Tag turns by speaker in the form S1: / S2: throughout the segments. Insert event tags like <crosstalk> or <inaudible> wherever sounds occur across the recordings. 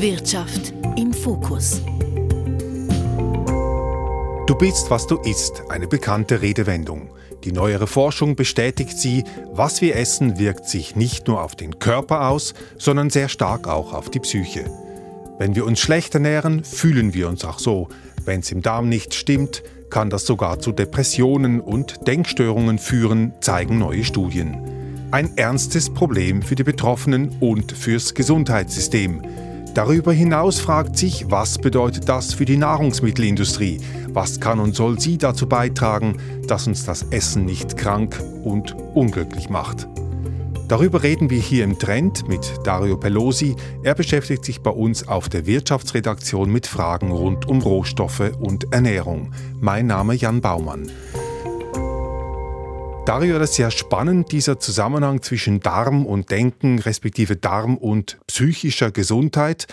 S1: Wirtschaft im Fokus.
S2: Du bist, was du isst, eine bekannte Redewendung. Die neuere Forschung bestätigt sie, was wir essen wirkt sich nicht nur auf den Körper aus, sondern sehr stark auch auf die Psyche. Wenn wir uns schlecht ernähren, fühlen wir uns auch so. Wenn es im Darm nicht stimmt, kann das sogar zu Depressionen und Denkstörungen führen, zeigen neue Studien. Ein ernstes Problem für die Betroffenen und fürs Gesundheitssystem. Darüber hinaus fragt sich, was bedeutet das für die Nahrungsmittelindustrie? Was kann und soll sie dazu beitragen, dass uns das Essen nicht krank und unglücklich macht? Darüber reden wir hier im Trend mit Dario Pelosi. Er beschäftigt sich bei uns auf der Wirtschaftsredaktion mit Fragen rund um Rohstoffe und Ernährung. Mein Name Jan Baumann. Dario, das ist ja spannend, dieser Zusammenhang zwischen Darm und Denken, respektive Darm und psychischer Gesundheit.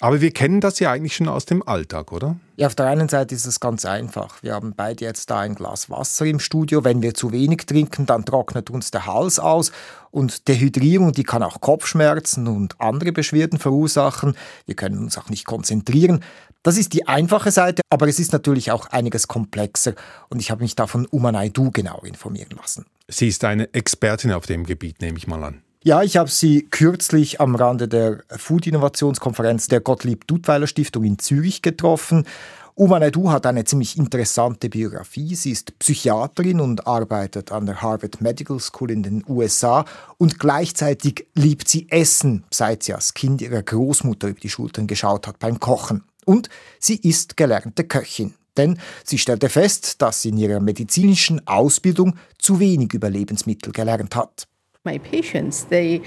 S2: Aber wir kennen das ja eigentlich schon aus dem Alltag, oder?
S3: Ja, auf der einen Seite ist es ganz einfach. Wir haben beide jetzt da ein Glas Wasser im Studio. Wenn wir zu wenig trinken, dann trocknet uns der Hals aus. Und Dehydrierung, die kann auch Kopfschmerzen und andere Beschwerden verursachen. Wir können uns auch nicht konzentrieren. Das ist die einfache Seite, aber es ist natürlich auch einiges komplexer und ich habe mich da von Umanai Du genau informieren lassen.
S2: Sie ist eine Expertin auf dem Gebiet, nehme ich mal an.
S3: Ja, ich habe sie kürzlich am Rande der Food-Innovationskonferenz der Gottlieb-Duttweiler-Stiftung in Zürich getroffen. Uma Naidu hat eine ziemlich interessante Biografie. Sie ist Psychiaterin und arbeitet an der Harvard Medical School in den USA und gleichzeitig liebt sie Essen, seit sie als Kind ihrer Großmutter über die Schultern geschaut hat beim Kochen. Und sie ist gelernte Köchin. Denn sie stellte fest, dass sie in ihrer medizinischen Ausbildung zu wenig über Lebensmittel gelernt hat.
S4: My patients, they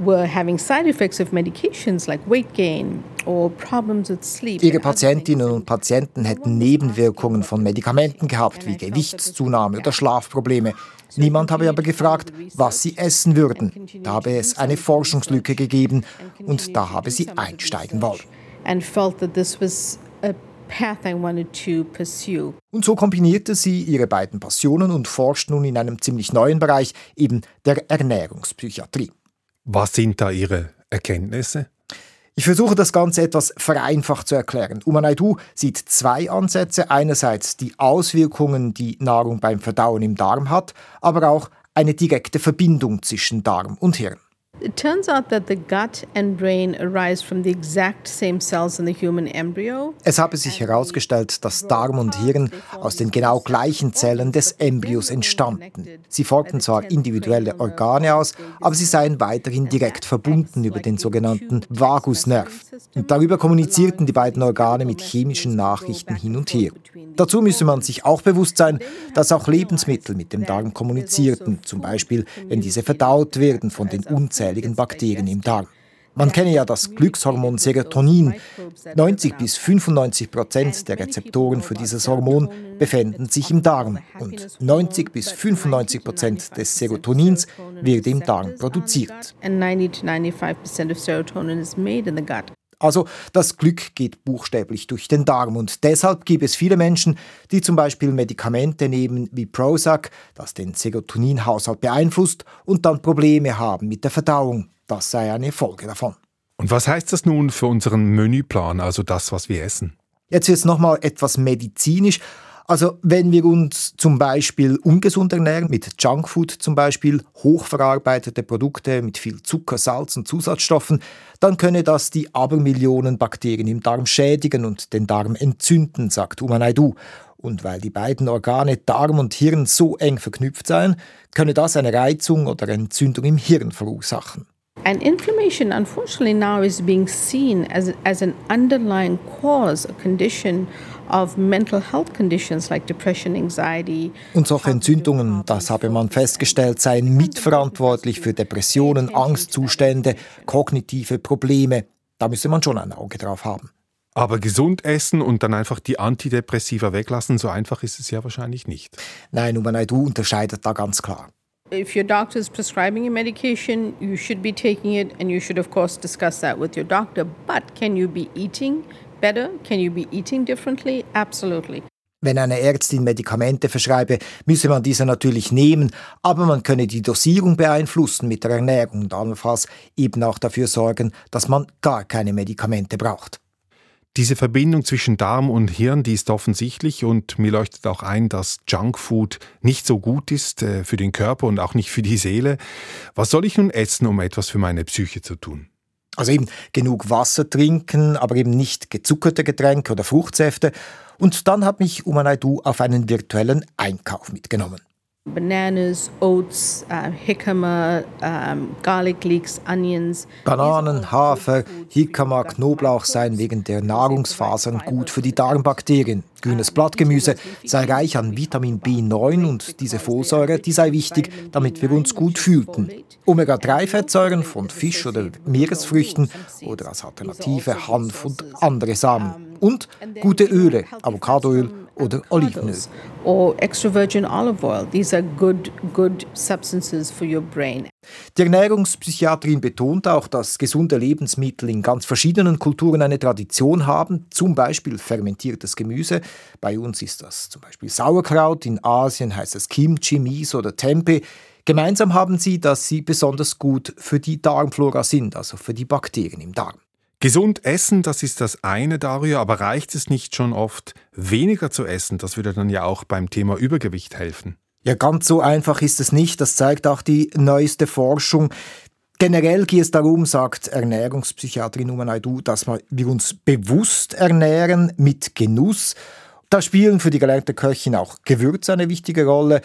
S4: were having side effects of medications like weight gain or problems with sleep.
S3: Ihre Patientinnen und Patienten hätten Nebenwirkungen von Medikamenten gehabt, wie Gewichtszunahme oder Schlafprobleme. Niemand habe aber gefragt, was sie essen würden. Da habe es eine Forschungslücke gegeben und da habe sie einsteigen wollen
S4: and felt that this was a path I wanted to pursue.
S3: Und so kombinierte sie ihre beiden Passionen und forscht nun in einem ziemlich neuen Bereich, eben der Ernährungspsychiatrie.
S2: Was sind da Ihre Erkenntnisse?
S3: Ich versuche das Ganze etwas vereinfacht zu erklären. Umanaidu sieht zwei Ansätze. Einerseits die Auswirkungen, die Nahrung beim Verdauen im Darm hat, aber auch eine direkte Verbindung zwischen Darm und Hirn.
S4: It turns out that the gut and brain arise from the exact same cells in the human embryo.
S3: Es habe sich herausgestellt, dass Darm und Hirn aus den genau gleichen Zellen des Embryos entstanden. Sie formten zwar individuelle Organe aus, aber sie seien weiterhin direkt verbunden über den sogenannten Vagusnerv. Und darüber kommunizierten die beiden Organe mit chemischen Nachrichten hin und her. Dazu müsse man sich auch bewusst sein, dass auch Lebensmittel mit dem Darm kommunizierten, zum Beispiel wenn diese verdaut werden von den unzähligen Bakterien im Darm. Man kenne ja das Glückshormon Serotonin. 90 bis 95 Prozent der Rezeptoren für dieses Hormon befinden sich im Darm und 90 bis 95 Prozent des Serotonins wird im Darm produziert. Also das Glück geht buchstäblich durch den Darm und deshalb gibt es viele Menschen, die zum Beispiel Medikamente nehmen wie Prozac, das den Serotoninhaushalt beeinflusst und dann Probleme haben mit der Verdauung. Das sei eine Folge davon.
S2: Und was heißt das nun für unseren Menüplan, also das, was wir essen?
S3: Jetzt wird es nochmal etwas medizinisch. Also wenn wir uns zum Beispiel ungesund ernähren, mit Junkfood zum Beispiel, hochverarbeitete Produkte mit viel Zucker, Salz und Zusatzstoffen, dann könne das die Abermillionen Bakterien im Darm schädigen und den Darm entzünden, sagt Umanaidu. Und weil die beiden Organe Darm und Hirn so eng verknüpft seien, könne das eine Reizung oder Entzündung im Hirn verursachen.
S4: And inflammation, unfortunately, now is being seen as, as an underlying cause, a condition of mental health conditions like depression, anxiety.
S3: Und solche Entzündungen, das habe man festgestellt, seien mitverantwortlich für Depressionen, Angstzustände, kognitive Probleme. Da müsse man schon ein Auge drauf haben.
S2: Aber gesund essen und dann einfach die Antidepressiva weglassen, so einfach ist es ja wahrscheinlich nicht.
S3: Nein, Umanaidu unterscheidet da ganz klar.
S4: If your doctor is prescribing a medication, you should be taking it and you should, of course, discuss that with your doctor. But can you be eating better? Can you be eating differently? Absolutely.
S3: Wenn eine Ärztin Medikamente verschreibe, müsse man diese natürlich nehmen, aber man könne die Dosierung beeinflussen mit der Ernährung und allenfalls eben auch dafür sorgen, dass man gar keine Medikamente braucht.
S2: Diese Verbindung zwischen Darm und Hirn, die ist offensichtlich und mir leuchtet auch ein, dass Junkfood nicht so gut ist äh, für den Körper und auch nicht für die Seele. Was soll ich nun essen, um etwas für meine Psyche zu tun?
S3: Also eben genug Wasser trinken, aber eben nicht gezuckerte Getränke oder Fruchtsäfte. Und dann hat mich Umanaidu auf einen virtuellen Einkauf mitgenommen.
S4: Bananas, oats, uh, jicama, um, garlic leeks, onions.
S3: Bananen, Hafer, Jicama, Knoblauch seien wegen der Nahrungsfasern gut für die Darmbakterien. Grünes Blattgemüse sei reich an Vitamin B9 und diese Folsäure, die sei wichtig, damit wir uns gut fühlten. Omega-3-Fettsäuren von Fisch oder Meeresfrüchten oder als Alternative Hanf und andere Samen. Und gute Öle, Avocadoöl oder Olivenöl.
S4: Or extra virgin olive oil. These are good, good substances for your brain.
S3: Die Ernährungspsychiatrin betont auch, dass gesunde Lebensmittel in ganz verschiedenen Kulturen eine Tradition haben, zum Beispiel fermentiertes Gemüse. Bei uns ist das zum Beispiel Sauerkraut, in Asien heißt es Kimchi, Miso oder Tempeh. Gemeinsam haben sie, dass sie besonders gut für die Darmflora sind, also für die Bakterien im Darm.
S2: Gesund essen, das ist das eine, Dario, aber reicht es nicht schon oft, weniger zu essen? Das würde dann ja auch beim Thema Übergewicht helfen.
S3: Ja, ganz so einfach ist es nicht. Das zeigt auch die neueste Forschung. Generell geht es darum, sagt Ernährungspsychiaterin Umanaidu, dass wir uns bewusst ernähren mit Genuss. Da spielen für die gelernte Köchin auch Gewürze eine wichtige Rolle,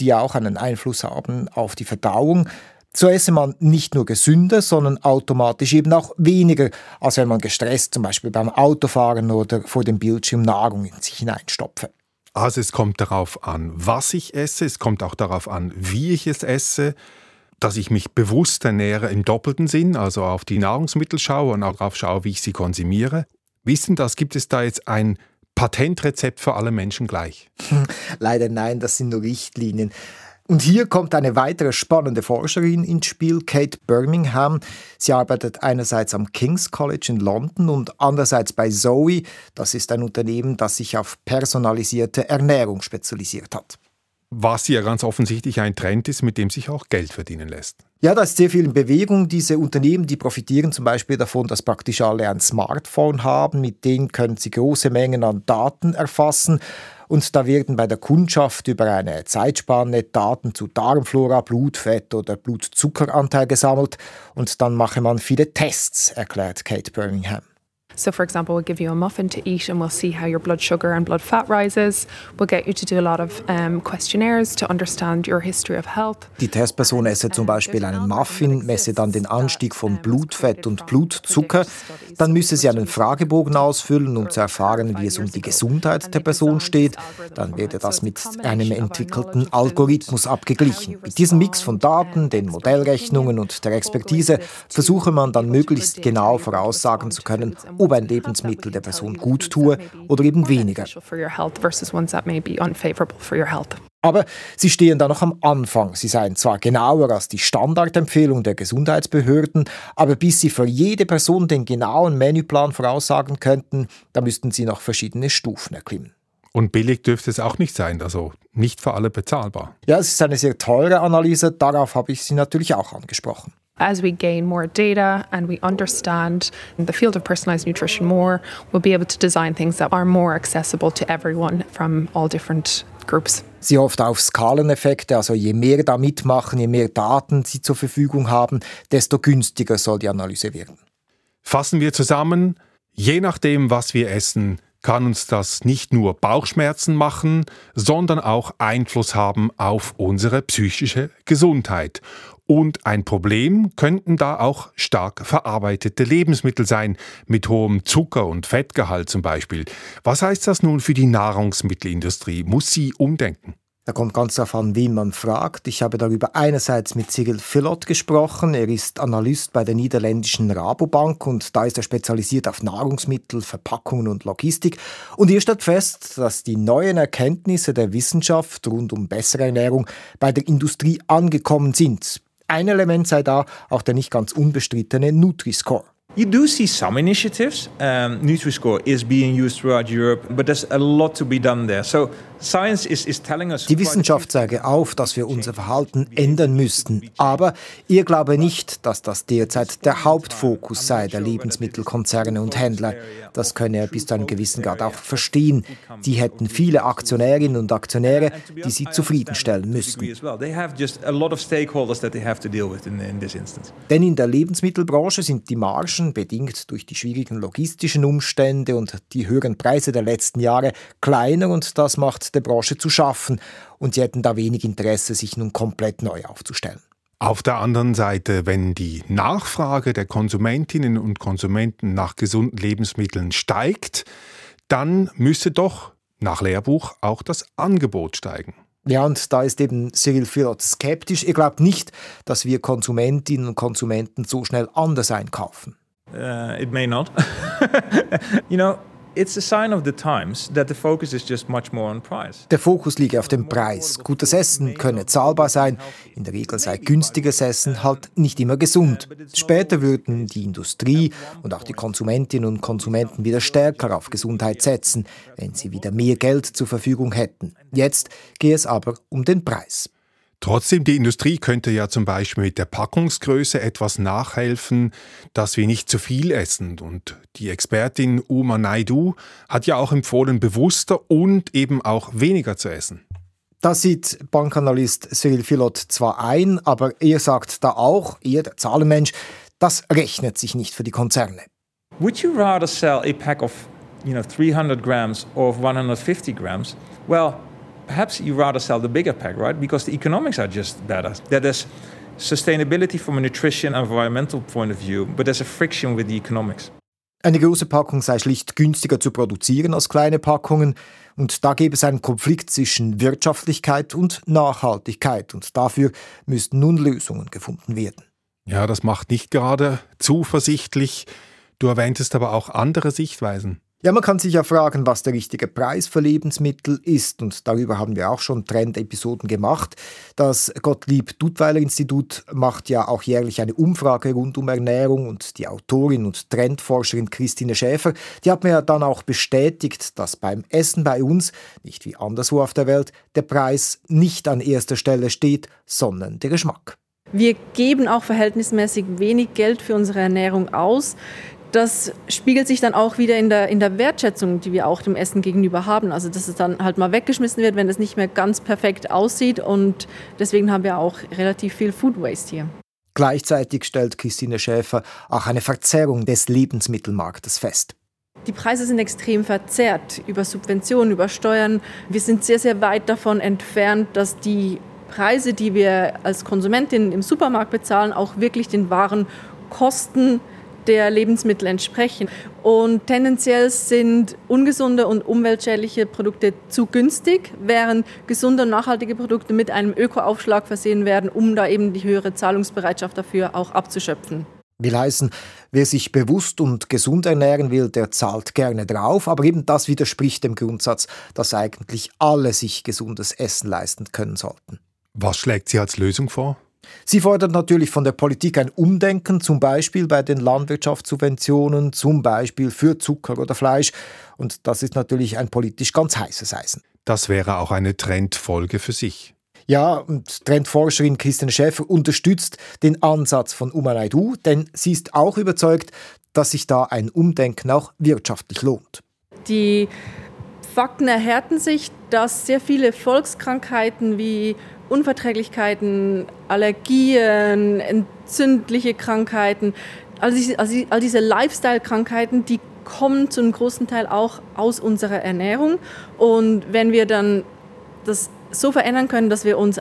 S3: die auch einen Einfluss haben auf die Verdauung. So esse man nicht nur gesünder, sondern automatisch eben auch weniger, als wenn man gestresst zum Beispiel beim Autofahren oder vor dem Bildschirm Nahrung in sich hineinstopfe.
S2: Also es kommt darauf an, was ich esse, es kommt auch darauf an, wie ich es esse, dass ich mich bewusst ernähre im doppelten Sinn, also auf die Nahrungsmittel schaue und auch darauf schaue, wie ich sie konsumiere. Wissen das, gibt es da jetzt ein Patentrezept für alle Menschen gleich?
S3: Leider nein, das sind nur Richtlinien. Und hier kommt eine weitere spannende Forscherin ins Spiel, Kate Birmingham. Sie arbeitet einerseits am King's College in London und andererseits bei Zoe. Das ist ein Unternehmen, das sich auf personalisierte Ernährung spezialisiert hat.
S2: Was ja ganz offensichtlich ein Trend ist, mit dem sich auch Geld verdienen lässt.
S3: Ja, da ist sehr viel in Bewegung. Diese Unternehmen, die profitieren zum Beispiel davon, dass praktisch alle ein Smartphone haben. Mit denen können sie große Mengen an Daten erfassen. Und da werden bei der Kundschaft über eine Zeitspanne Daten zu Darmflora, Blutfett oder Blutzuckeranteil gesammelt und dann mache man viele Tests, erklärt Kate Birmingham.
S5: So, for example, we'll give you a muffin to eat and we'll see how your blood sugar and blood fat rises. We'll get you to do a lot of um, questionnaires to understand your history of health.
S3: Die Testperson esse zum Beispiel einen Muffin, messe dann den Anstieg von Blutfett und Blutzucker. Dann müsse sie einen Fragebogen ausfüllen, um zu erfahren, wie es um die Gesundheit der Person steht. Dann werde das mit einem entwickelten Algorithmus abgeglichen. Mit diesem Mix von Daten, den Modellrechnungen und der Expertise versuche man dann möglichst genau voraussagen zu können, ob ein Lebensmittel der Person gut tue oder eben weniger. Aber sie stehen da noch am Anfang. Sie seien zwar genauer als die Standardempfehlung der Gesundheitsbehörden, aber bis sie für jede Person den genauen Menüplan voraussagen könnten, da müssten sie noch verschiedene Stufen erklimmen.
S2: Und billig dürfte es auch nicht sein, also nicht für alle bezahlbar.
S3: Ja, es ist eine sehr teure Analyse, darauf habe ich Sie natürlich auch angesprochen.
S5: As we gain more data and we understand the field of personalized nutrition more, we'll be able to design things that are more accessible to everyone from all different groups.
S3: Sie hofft auf Skaleneffekte, also je mehr da mitmachen, je mehr Daten sie zur Verfügung haben, desto günstiger soll die Analyse werden.
S2: Fassen wir zusammen, je nachdem, was wir essen, kann uns das nicht nur Bauchschmerzen machen, sondern auch Einfluss haben auf unsere psychische Gesundheit. Und ein Problem könnten da auch stark verarbeitete Lebensmittel sein, mit hohem Zucker- und Fettgehalt zum Beispiel. Was heißt das nun für die Nahrungsmittelindustrie? Muss sie umdenken?
S3: Da kommt ganz darauf an, wen man fragt. Ich habe darüber einerseits mit Cyril Philott gesprochen. Er ist Analyst bei der niederländischen Rabobank und da ist er spezialisiert auf Nahrungsmittel, Verpackungen und Logistik. Und hier stellt fest, dass die neuen Erkenntnisse der Wissenschaft rund um bessere Ernährung bei der Industrie angekommen sind. Ein Element sei da auch der nicht ganz unbestrittene Nutri-Score.
S6: You do see some initiatives. Um, Nutri-Score is being used throughout Europe, but there's a lot to be done there. So
S3: die Wissenschaft zeige auf, dass wir unser Verhalten ändern müssten. Aber ihr glaube nicht, dass das derzeit der Hauptfokus sei der Lebensmittelkonzerne und Händler. Das könne er bis zu einem gewissen Grad auch verstehen. Sie hätten viele Aktionärinnen und Aktionäre, die sie zufriedenstellen müssten. Denn in der Lebensmittelbranche sind die Margen, bedingt durch die schwierigen logistischen Umstände und die höheren Preise der letzten Jahre, kleiner und das macht der Branche zu schaffen und sie hätten da wenig Interesse, sich nun komplett neu aufzustellen.
S2: Auf der anderen Seite, wenn die Nachfrage der Konsumentinnen und Konsumenten nach gesunden Lebensmitteln steigt, dann müsse doch nach Lehrbuch auch das Angebot steigen.
S3: Ja, und da ist eben Cyril Firot skeptisch. Er glaubt nicht, dass wir Konsumentinnen und Konsumenten so schnell anders einkaufen.
S6: Uh, it may not. <laughs> you know,
S3: der Fokus liege auf dem Preis. Gutes Essen könne zahlbar sein, in der Regel sei günstiges Essen halt nicht immer gesund. Später würden die Industrie und auch die Konsumentinnen und Konsumenten wieder stärker auf Gesundheit setzen, wenn sie wieder mehr Geld zur Verfügung hätten. Jetzt gehe es aber um den Preis.
S2: Trotzdem, die Industrie könnte ja zum Beispiel mit der Packungsgröße etwas nachhelfen, dass wir nicht zu viel essen. Und die Expertin Uma Naidu hat ja auch empfohlen, bewusster und eben auch weniger zu essen.
S3: Das sieht Bankanalyst Cyril Philot zwar ein, aber er sagt da auch, er, der Zahlenmensch, das rechnet sich nicht für die Konzerne.
S6: Would you rather sell a pack of you know, 300 grams or 150 grams? Well, perhaps you rather sell the bigger pack, right? Because the economics are just better. That is sustainability from a nutrition and environmental point of view, but there's a friction with the economics.
S3: Eine große Packung sei schlicht günstiger zu produzieren als kleine Packungen und da gäbe es einen Konflikt zwischen Wirtschaftlichkeit und Nachhaltigkeit und dafür müssten nun Lösungen gefunden werden.
S2: Ja, das macht nicht gerade zuversichtlich. Du erwähntest aber auch andere Sichtweisen.
S3: Ja, man kann sich ja fragen, was der richtige Preis für Lebensmittel ist. Und darüber haben wir auch schon Trend-Episoden gemacht. Das Gottlieb-Duttweiler-Institut macht ja auch jährlich eine Umfrage rund um Ernährung. Und die Autorin und Trendforscherin Christine Schäfer, die hat mir dann auch bestätigt, dass beim Essen bei uns, nicht wie anderswo auf der Welt, der Preis nicht an erster Stelle steht, sondern der Geschmack.
S7: Wir geben auch verhältnismäßig wenig Geld für unsere Ernährung aus das spiegelt sich dann auch wieder in der, in der Wertschätzung, die wir auch dem Essen gegenüber haben. Also, dass es dann halt mal weggeschmissen wird, wenn es nicht mehr ganz perfekt aussieht. Und deswegen haben wir auch relativ viel Food Waste hier.
S3: Gleichzeitig stellt Christine Schäfer auch eine Verzerrung des Lebensmittelmarktes fest.
S7: Die Preise sind extrem verzerrt über Subventionen, über Steuern. Wir sind sehr, sehr weit davon entfernt, dass die Preise, die wir als Konsumentin im Supermarkt bezahlen, auch wirklich den wahren Kosten der Lebensmittel entsprechen. Und tendenziell sind ungesunde und umweltschädliche Produkte zu günstig, während gesunde und nachhaltige Produkte mit einem Ökoaufschlag versehen werden, um da eben die höhere Zahlungsbereitschaft dafür auch abzuschöpfen.
S3: Will heißen, wer sich bewusst und gesund ernähren will, der zahlt gerne drauf, aber eben das widerspricht dem Grundsatz, dass eigentlich alle sich gesundes Essen leisten können sollten.
S2: Was schlägt sie als Lösung vor?
S3: Sie fordert natürlich von der Politik ein Umdenken, zum Beispiel bei den Landwirtschaftssubventionen, zum Beispiel für Zucker oder Fleisch. Und das ist natürlich ein politisch ganz heißes Eisen.
S2: Das wäre auch eine Trendfolge für sich.
S3: Ja, und Trendforscherin Christiane Schäfer unterstützt den Ansatz von Umanaidu, denn sie ist auch überzeugt, dass sich da ein Umdenken auch wirtschaftlich lohnt.
S7: Die Fakten erhärten sich, dass sehr viele Volkskrankheiten wie Unverträglichkeiten, Allergien, entzündliche Krankheiten, all diese, all diese Lifestyle-Krankheiten, die kommen zu einem großen Teil auch aus unserer Ernährung. Und wenn wir dann das so verändern können, dass wir uns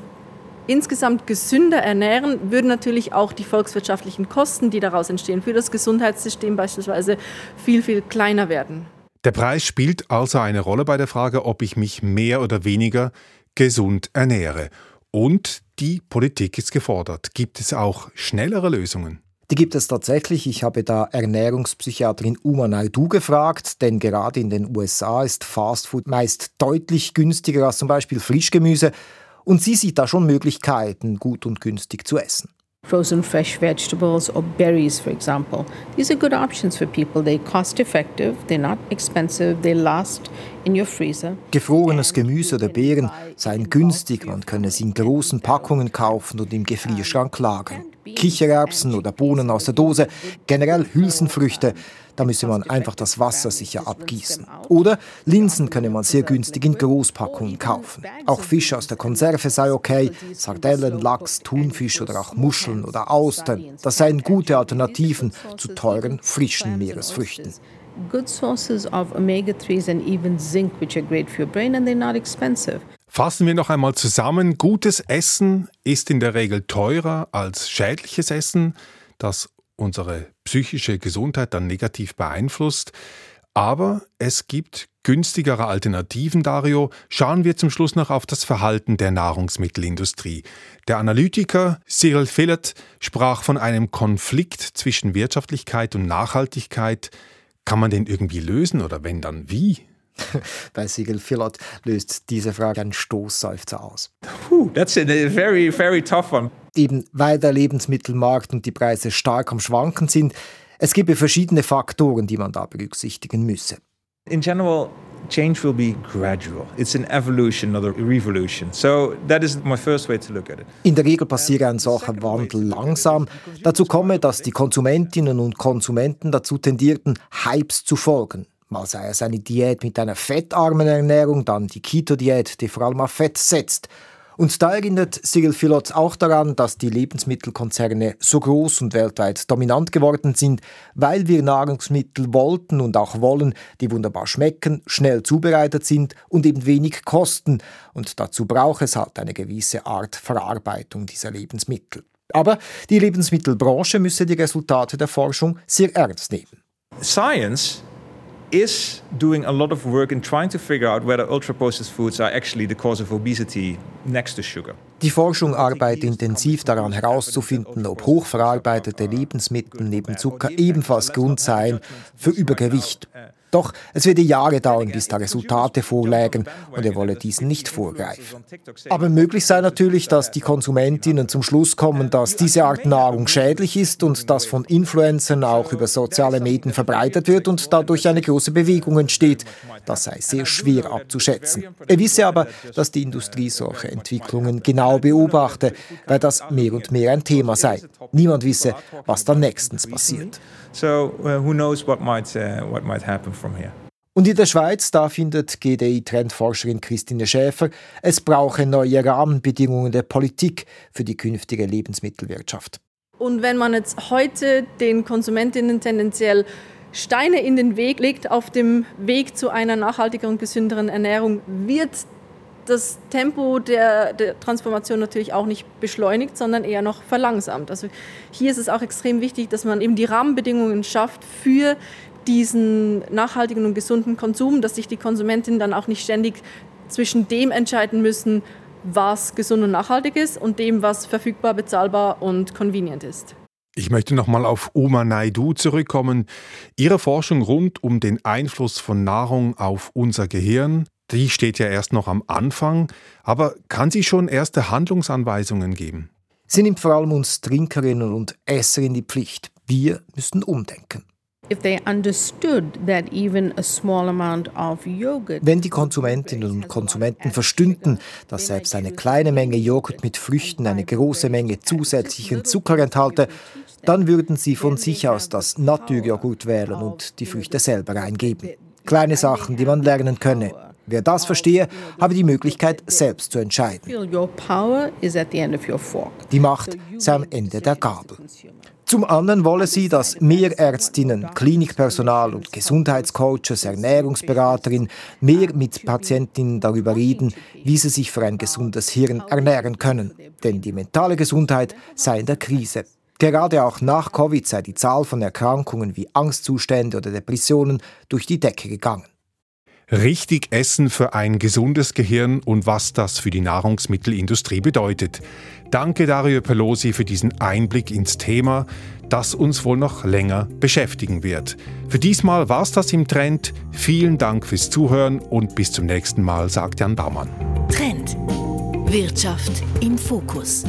S7: insgesamt gesünder ernähren, würden natürlich auch die volkswirtschaftlichen Kosten, die daraus entstehen, für das Gesundheitssystem beispielsweise viel, viel kleiner werden.
S2: Der Preis spielt also eine Rolle bei der Frage, ob ich mich mehr oder weniger gesund ernähre. Und die Politik ist gefordert. Gibt es auch schnellere Lösungen?
S3: Die gibt es tatsächlich. Ich habe da Ernährungspsychiaterin Uma Naidu gefragt, denn gerade in den USA ist Fastfood meist deutlich günstiger als zum Beispiel Frischgemüse und sie sieht da schon Möglichkeiten, gut und günstig zu essen.
S4: Frozen fresh vegetables or berries, for example. These are good options for people. They're cost effective, they're not expensive, they last in your freezer.
S3: Gefrorenes Gemüse oder Beeren seien günstig, man könne sie in großen Packungen kaufen und im Gefrierschrank lagern. Kichererbsen oder Bohnen aus der Dose, generell Hülsenfrüchte, da müsse man einfach das Wasser sicher abgießen. Oder Linsen könne man sehr günstig in Großpackungen kaufen. Auch Fisch aus der Konserve sei okay, Sardellen, Lachs, Thunfisch oder auch Muscheln oder Austern. Das seien gute Alternativen zu teuren, frischen Meeresfrüchten.
S4: Good sources of omega-3s and even zinc, which are great for your brain and they're not expensive.
S2: Fassen wir noch einmal zusammen. Gutes Essen ist in der Regel teurer als schädliches Essen, das unsere psychische Gesundheit dann negativ beeinflusst. Aber es gibt günstigere Alternativen, Dario. Schauen wir zum Schluss noch auf das Verhalten der Nahrungsmittelindustrie. Der Analytiker Cyril Phillott sprach von einem Konflikt zwischen Wirtschaftlichkeit und Nachhaltigkeit. Kann man den irgendwie lösen oder wenn dann wie? <laughs>
S3: Bei Siegel Phillott löst diese Frage einen Stoßseufzer aus.
S6: Whew, that's a very, very tough one.
S3: Eben weil der Lebensmittelmarkt und die Preise stark am Schwanken sind, es gibt verschiedene Faktoren, die man da berücksichtigen müsse.
S6: In general, change will be gradual. It's an evolution, not a revolution. So that is my first way to look at it.
S3: In der Regel passiere ein solcher Wandel langsam. Dazu komme, dass die Konsumentinnen und Konsumenten dazu tendierten, Hypes zu folgen. Mal sei es eine Diät mit einer fettarmen Ernährung, dann die Keto-Diät, die vor allem auf Fett setzt. Und da erinnert Cyril Philotz auch daran, dass die Lebensmittelkonzerne so groß und weltweit dominant geworden sind, weil wir Nahrungsmittel wollten und auch wollen, die wunderbar schmecken, schnell zubereitet sind und eben wenig kosten. Und dazu braucht es halt eine gewisse Art Verarbeitung dieser Lebensmittel. Aber die Lebensmittelbranche müsse die Resultate der Forschung sehr ernst nehmen.
S6: Science is doing a lot of work in trying to figure out whether ultra processed foods are actually the cause of obesity next to sugar.
S3: Die Forschung arbeitet intensiv daran herauszufinden, ob hochverarbeitete Lebensmittel neben Zucker ebenfalls Grund seien für Übergewicht. Doch es werde Jahre dauern, bis da Resultate vorlägen und er wolle diesen nicht vorgreifen. Aber möglich sei natürlich, dass die Konsumentinnen zum Schluss kommen, dass diese Art Nahrung schädlich ist und das von Influencern auch über soziale Medien verbreitet wird und dadurch eine große Bewegung entsteht. Das sei sehr schwer abzuschätzen. Er wisse aber, dass die Industrie solche Entwicklungen genau beobachte, weil das mehr und mehr ein Thema sei. Niemand wisse, was dann nächstens passiert.
S6: So who knows what might, what might happen from here.
S3: Und in der Schweiz, da findet GDI-Trendforscherin Christine Schäfer, es brauche neue Rahmenbedingungen der Politik für die künftige Lebensmittelwirtschaft.
S7: Und wenn man jetzt heute den Konsumentinnen tendenziell Steine in den Weg legt auf dem Weg zu einer nachhaltigeren, gesünderen Ernährung, wird das Tempo der, der, Transformation natürlich auch nicht beschleunigt, sondern eher noch verlangsamt. Also hier ist es auch extrem wichtig, dass man eben die Rahmenbedingungen schafft für diesen nachhaltigen und gesunden Konsum, dass sich die Konsumentinnen dann auch nicht ständig zwischen dem entscheiden müssen, was gesund und nachhaltig ist und dem, was verfügbar, bezahlbar und convenient ist.
S2: Ich möchte nochmal auf Uma Naidu zurückkommen. Ihre Forschung rund um den Einfluss von Nahrung auf unser Gehirn, die steht ja erst noch am Anfang, aber kann sie schon erste Handlungsanweisungen geben?
S3: Sie nimmt vor allem uns Trinkerinnen und Esser in die Pflicht. Wir müssen umdenken. Wenn die Konsumentinnen und Konsumenten verstünden, dass selbst eine kleine Menge Joghurt mit Früchten eine große Menge zusätzlichen Zucker enthalte, dann würden sie von sich aus das Naturjoghurt wählen und die Früchte selber eingeben. Kleine Sachen, die man lernen könne. Wer das verstehe, habe die Möglichkeit, selbst zu entscheiden. Die Macht sei am Ende der Gabel. Zum anderen wolle sie, dass mehr Ärztinnen, Klinikpersonal und Gesundheitscoaches, Ernährungsberaterinnen mehr mit Patientinnen darüber reden, wie sie sich für ein gesundes Hirn ernähren können. Denn die mentale Gesundheit sei in der Krise. Gerade auch nach Covid sei die Zahl von Erkrankungen wie Angstzustände oder Depressionen durch die Decke gegangen.
S2: Richtig essen für ein gesundes Gehirn und was das für die Nahrungsmittelindustrie bedeutet. Danke Dario Pelosi für diesen Einblick ins Thema, das uns wohl noch länger beschäftigen wird. Für diesmal war es das im Trend. Vielen Dank fürs Zuhören und bis zum nächsten Mal, sagt Jan Baumann.
S1: Trend. Wirtschaft im Fokus.